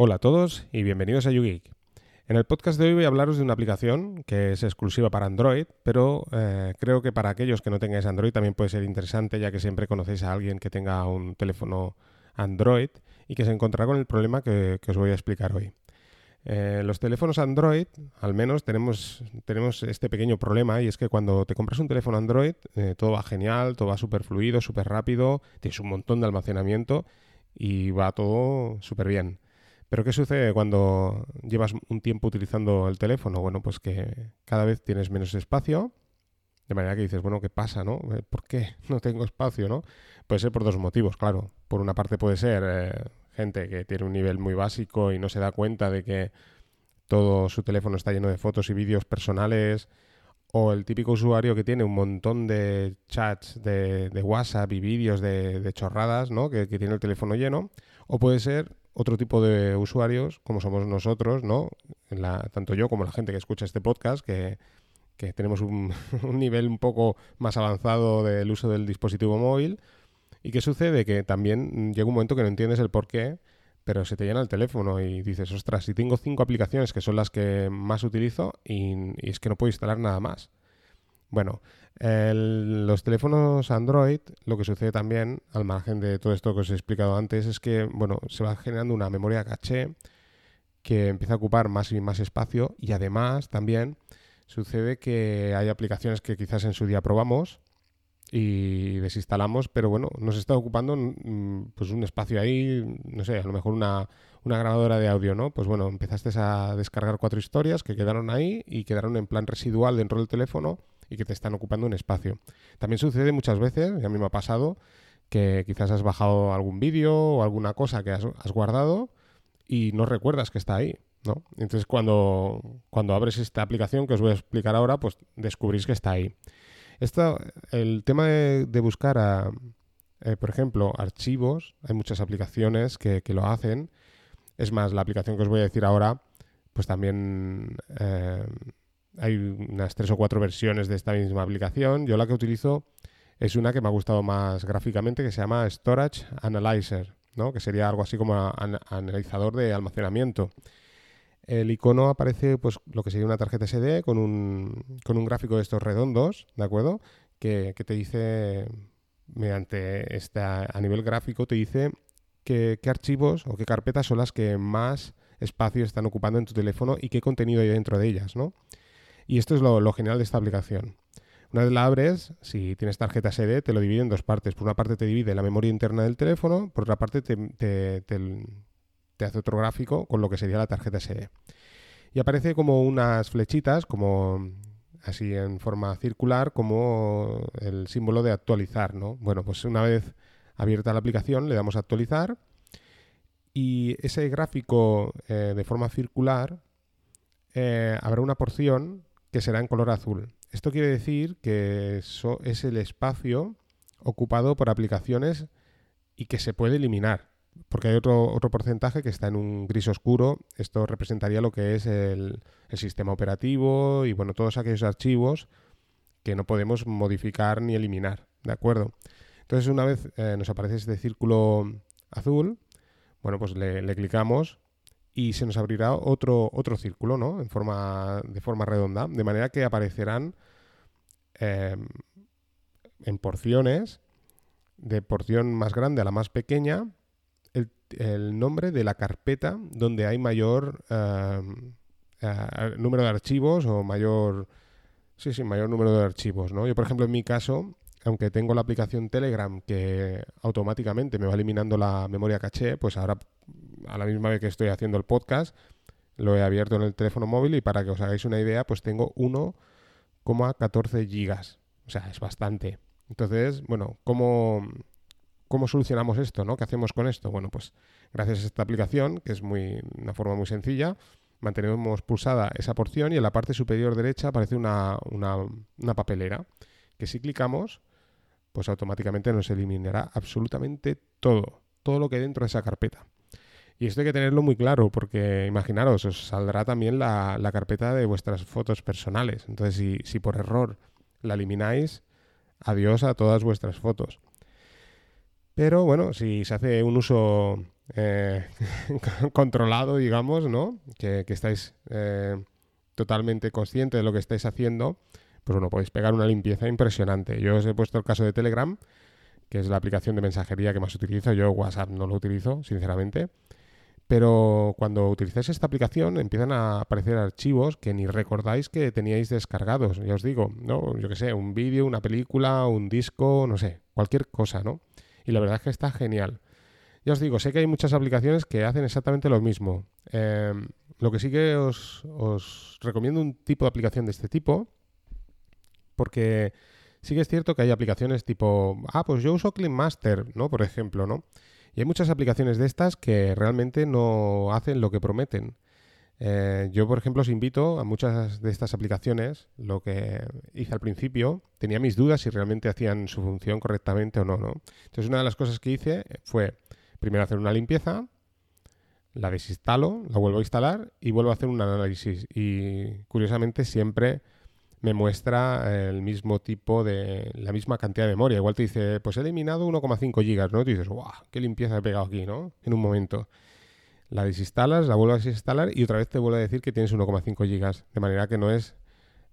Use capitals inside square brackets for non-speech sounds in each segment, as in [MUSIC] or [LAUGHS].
Hola a todos y bienvenidos a YouGeek. En el podcast de hoy voy a hablaros de una aplicación que es exclusiva para Android, pero eh, creo que para aquellos que no tengáis Android también puede ser interesante, ya que siempre conocéis a alguien que tenga un teléfono Android y que se encontrará con el problema que, os voy a explicar hoy. Eh, los teléfonos Android, al menos, tenemos, este pequeño problema y es que cuando te compras un teléfono Android, eh, todo va genial, todo va súper fluido, súper rápido, tienes un montón de almacenamiento y va todo súper bien. Pero ¿qué sucede cuando llevas un tiempo utilizando el teléfono? Bueno, pues que cada vez tienes menos espacio, de manera que dices, bueno, ¿qué pasa, no? Eh, ¿Por qué [LAUGHS] no tengo espacio, no? Puede ser por dos motivos, claro. Por una parte puede ser eh, gente que tiene un nivel muy básico y no se da cuenta de que todo su teléfono está lleno de fotos y vídeos personales, o el típico usuario que tiene un montón de chats de, WhatsApp y vídeos de, chorradas, ¿no? Que tiene el teléfono lleno, o puede ser otro tipo de usuarios, como somos nosotros, ¿no? tanto yo como la gente que escucha este podcast, que, tenemos [LAUGHS] un, nivel un poco más avanzado del uso del dispositivo móvil. ¿Y qué sucede? Que también llega un momento que no entiendes el por qué, pero se te llena el teléfono y dices, ostras, si tengo cinco aplicaciones que son las que más utilizo y es que no puedo instalar nada más. Bueno, los teléfonos Android, lo que sucede también, al margen de todo esto que os he explicado antes, es que bueno, se va generando una memoria caché que empieza a ocupar más y más espacio y además también sucede que hay aplicaciones que quizás en su día probamos y desinstalamos, pero bueno, nos está ocupando mm, pues un espacio ahí, no sé, a lo mejor una, una grabadora de audio, ¿no? Pues bueno, empezaste a descargar cuatro historias que quedaron ahí y quedaron en plan residual dentro del teléfono y que te están ocupando un espacio. También sucede muchas veces, y a mí me ha pasado, que quizás has bajado algún vídeo o alguna cosa que has, guardado y no recuerdas que está ahí. ¿no? Entonces cuando, cuando abres esta aplicación que os voy a explicar ahora, pues descubrís que está ahí. El tema de, buscar, eh, por ejemplo, archivos, hay muchas aplicaciones que, lo hacen. Es más, la aplicación que os voy a decir ahora, pues también eh, hay unas tres o cuatro versiones de esta misma aplicación. Yo la que utilizo es una que me ha gustado más gráficamente que se llama Storage Analyzer, ¿no? que sería algo así como analizador de almacenamiento. El icono aparece pues lo que sería una tarjeta SD con un, con un gráfico de estos redondos, ¿de acuerdo? Que, te dice, mediante esta, a nivel gráfico, te dice qué archivos o qué carpetas son las que más espacio están ocupando en tu teléfono y qué contenido hay dentro de ellas, ¿no? Y esto es lo, genial de esta aplicación. Una vez la abres, si tienes tarjeta SD, te lo divide en dos partes. Por una parte te divide la memoria interna del teléfono, por otra parte te, hace otro gráfico con lo que sería la tarjeta SD. Y aparece como unas flechitas, como así en forma circular, como el símbolo de actualizar, ¿no? Bueno, pues una vez abierta la aplicación, le damos a actualizar y ese gráfico eh, de forma circular eh, habrá una porción que será en color azul. Esto quiere decir que eso es el espacio ocupado por aplicaciones y que se puede eliminar, porque hay otro, otro porcentaje que está en un gris oscuro. Esto representaría lo que es el, sistema operativo y bueno, todos aquellos archivos que no podemos modificar ni eliminar, ¿de acuerdo? Entonces una vez eh, nos aparece este círculo azul, bueno, pues le, le clicamos y se nos abrirá otro, otro círculo, ¿no? En forma, de forma redonda, de manera que aparecerán em, en porciones, de porción más grande a la más pequeña, el, nombre de la carpeta donde hay mayor em, número de archivos o mayor... Sí, sí, mayor número de archivos, ¿no? Yo, por ejemplo, en mi caso, aunque tengo la aplicación Telegram que automáticamente me va eliminando la memoria caché, pues ahora a la misma vez que estoy haciendo el podcast, lo he abierto en el teléfono móvil y para que os hagáis una idea, pues tengo 1,14 gigas. O sea, es bastante. Entonces, bueno, ¿cómo, ¿cómo solucionamos esto? ¿no? ¿Qué hacemos con esto? Bueno, pues gracias a esta aplicación, que es muy, una forma muy sencilla, mantenemos pulsada esa porción y en la parte superior derecha aparece una, una papelera que si clicamos, pues automáticamente nos eliminará absolutamente todo, todo lo que hay dentro de esa carpeta. Y esto hay que tenerlo muy claro, porque imaginaros, os saldrá también la, carpeta de vuestras fotos personales. Entonces, si, si, por error la elimináis, adiós a todas vuestras fotos. Pero bueno, si se hace un uso eh, [LAUGHS] controlado, digamos, ¿no? Que, estáis eh, totalmente conscientes de lo que estáis haciendo, pues bueno, podéis pegar una limpieza impresionante. Yo os he puesto el caso de Telegram, que es la aplicación de mensajería que más utilizo. Yo WhatsApp no lo utilizo, sinceramente. Pero cuando utilizáis esta aplicación empiezan a aparecer archivos que ni recordáis que teníais descargados. Ya os digo, ¿no? Yo que sé, un vídeo, una película, un disco, no sé, cualquier cosa, ¿no? Y la verdad es que está genial. Ya os digo, sé que hay muchas aplicaciones que hacen exactamente lo mismo. Em, lo que sí que os, os recomiendo un tipo de aplicación de este tipo, porque sí que es cierto que hay aplicaciones tipo, ah, pues yo uso Clean Master, ¿no? Por ejemplo, ¿no? Y hay muchas aplicaciones de estas que realmente no hacen lo que prometen. Eh, yo, por ejemplo, os invito a muchas de estas aplicaciones, lo que hice al principio, tenía mis dudas si realmente hacían su función correctamente o no, ¿no? Entonces, una de las cosas que hice fue primero hacer una limpieza, la desinstalo, la vuelvo a instalar y vuelvo a hacer un análisis. Y curiosamente siempre me muestra el mismo tipo de, la misma cantidad de memoria. Igual te dice, pues he eliminado 1,5 gigas, ¿no? Y dices, ¡guau! ¡Qué limpieza he pegado aquí, ¿no? En un momento. La desinstalas, la vuelves a desinstalar y otra vez te vuelve a decir que tienes 1,5 gigas. De manera que no es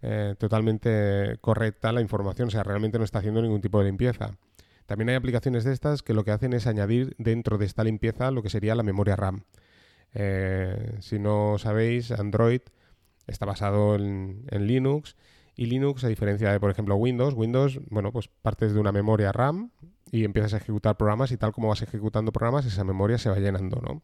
eh, totalmente correcta la información, o sea, realmente no está haciendo ningún tipo de limpieza. También hay aplicaciones de estas que lo que hacen es añadir dentro de esta limpieza lo que sería la memoria RAM. Eh, si no sabéis, Android está basado en Linux y Linux, a diferencia de, por ejemplo, Windows, Windows, bueno, pues partes de una memoria RAM y empiezas a ejecutar programas y tal como vas ejecutando programas, esa memoria se va llenando, ¿no?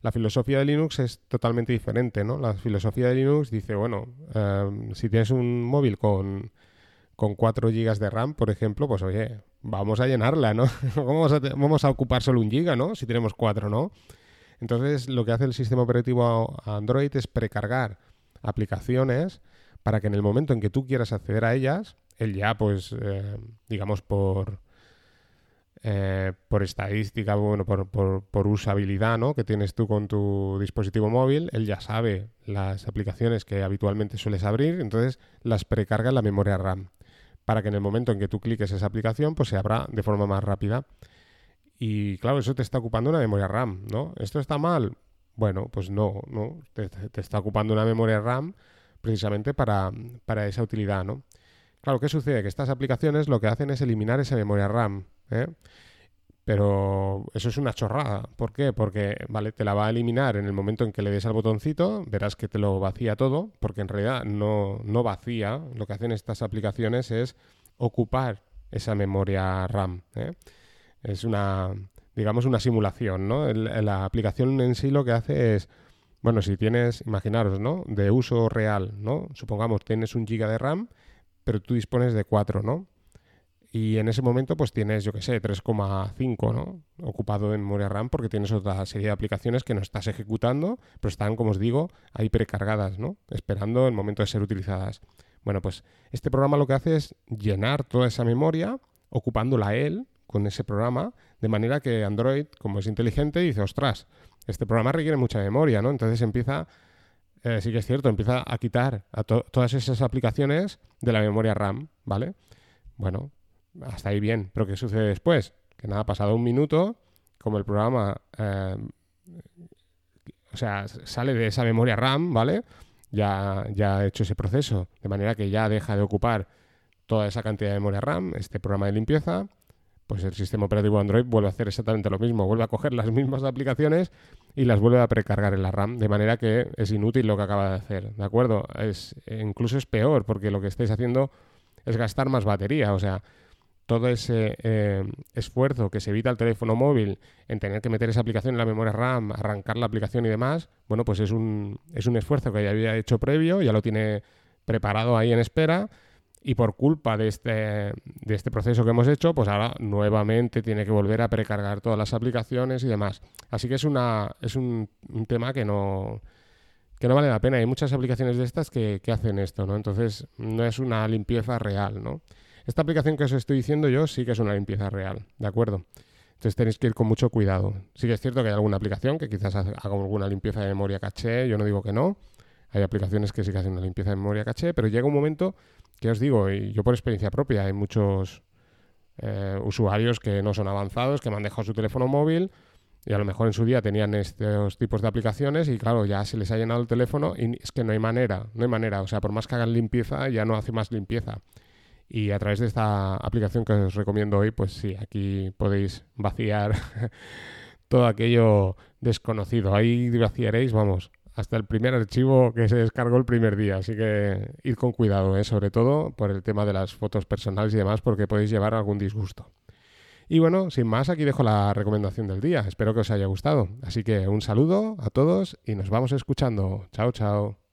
La filosofía de Linux es totalmente diferente, ¿no? La filosofía de Linux dice, bueno, em, si tienes un móvil con, con 4 GB de RAM, por ejemplo, pues oye, vamos a llenarla, ¿no? [LAUGHS] vamos, a, ocupar solo un giga, ¿no? Si tenemos 4, ¿no? Entonces, lo que hace el sistema operativo Android es precargar aplicaciones para que en el momento en que tú quieras acceder a ellas, él ya, pues, eh, digamos, por, eh, por estadística, bueno, por, usabilidad, ¿no? Que tienes tú con tu dispositivo móvil, él ya sabe las aplicaciones que habitualmente sueles abrir, entonces las precarga en la memoria RAM, para que en el momento en que tú cliques esa aplicación, pues se abra de forma más rápida. Y claro, eso te está ocupando una memoria RAM, ¿no? ¿Esto está mal? Bueno, pues no, no, te está ocupando una memoria RAM precisamente para, esa utilidad, ¿no? Claro, ¿qué sucede? Que estas aplicaciones lo que hacen es eliminar esa memoria RAM, ¿eh? Pero eso es una chorrada. ¿Por qué? Porque, vale, te la va a eliminar en el momento en que le des al botoncito, verás que te lo vacía todo, porque en realidad no, no vacía. Lo que hacen estas aplicaciones es ocupar esa memoria RAM. ¿eh? Es una, digamos, una simulación, ¿no? la aplicación en sí lo que hace es bueno, si tienes, imaginaros, ¿no? De uso real, ¿no? Supongamos tienes un giga de RAM, pero tú dispones de 4, ¿no? Y en ese momento pues tienes, yo qué sé, 3,5, ¿no? Ocupado en memoria RAM porque tienes otra serie de aplicaciones que no estás ejecutando, pero están, como os digo, ahí precargadas, ¿no? Esperando el momento de ser utilizadas. Bueno, pues este programa lo que hace es llenar toda esa memoria, ocupándola él con ese programa, de manera que Android, como es inteligente, dice, ostras, este programa requiere mucha memoria, ¿no? Entonces empieza, eh, sí que es cierto, empieza a quitar a todas esas aplicaciones de la memoria RAM, ¿vale? Bueno, hasta ahí bien, pero ¿qué sucede después? Que nada, pasado un minuto, como el programa, eh, o sea, sale de esa memoria RAM, ¿vale? Ya, ya ha hecho ese proceso, de manera que ya deja de ocupar toda esa cantidad de memoria RAM, este programa de limpieza, pues el sistema operativo Android vuelve a hacer exactamente lo mismo, vuelve a coger las mismas aplicaciones y las vuelve a precargar en la RAM, de manera que es inútil lo que acaba de hacer, ¿de acuerdo? Es, incluso es peor, porque lo que estáis haciendo es gastar más batería, o sea, todo ese eh, esfuerzo que se evita el teléfono móvil en tener que meter esa aplicación en la memoria RAM, arrancar la aplicación y demás, bueno, pues es un, es un esfuerzo que ya había hecho previo, ya lo tiene preparado ahí en espera y por culpa de este, de este proceso que hemos hecho, pues ahora nuevamente tiene que volver a precargar todas las aplicaciones y demás. Así que es, una, es un, tema que no, que no vale la pena. Hay muchas aplicaciones de estas que, que, hacen esto, ¿no? Entonces no es una limpieza real, ¿no? Esta aplicación que os estoy diciendo yo sí que es una limpieza real, ¿de acuerdo? Entonces tenéis que ir con mucho cuidado. Sí que es cierto que hay alguna aplicación que quizás haga alguna limpieza de memoria caché, yo no digo que no. Hay aplicaciones que sí que hacen una limpieza de memoria caché, pero llega un momento que os digo, yo por experiencia propia, hay muchos eh, usuarios que no son avanzados, que me han dejado su teléfono móvil y a lo mejor en su día tenían estos tipos de aplicaciones y claro, ya se les ha llenado el teléfono y es que no hay manera, no hay manera. O sea, por más que hagan limpieza, ya no hace más limpieza. Y a través de esta aplicación que os recomiendo hoy, pues sí, aquí podéis vaciar [LAUGHS] todo aquello desconocido. Ahí vaciaréis, vamos, hasta el primer archivo que se descargó el primer día. Así que id con cuidado, ¿eh? sobre todo por el tema de las fotos personales y demás, porque podéis llevar algún disgusto. Y bueno, sin más, aquí dejo la recomendación del día. Espero que os haya gustado. Así que un saludo a todos y nos vamos escuchando. Chao, chao.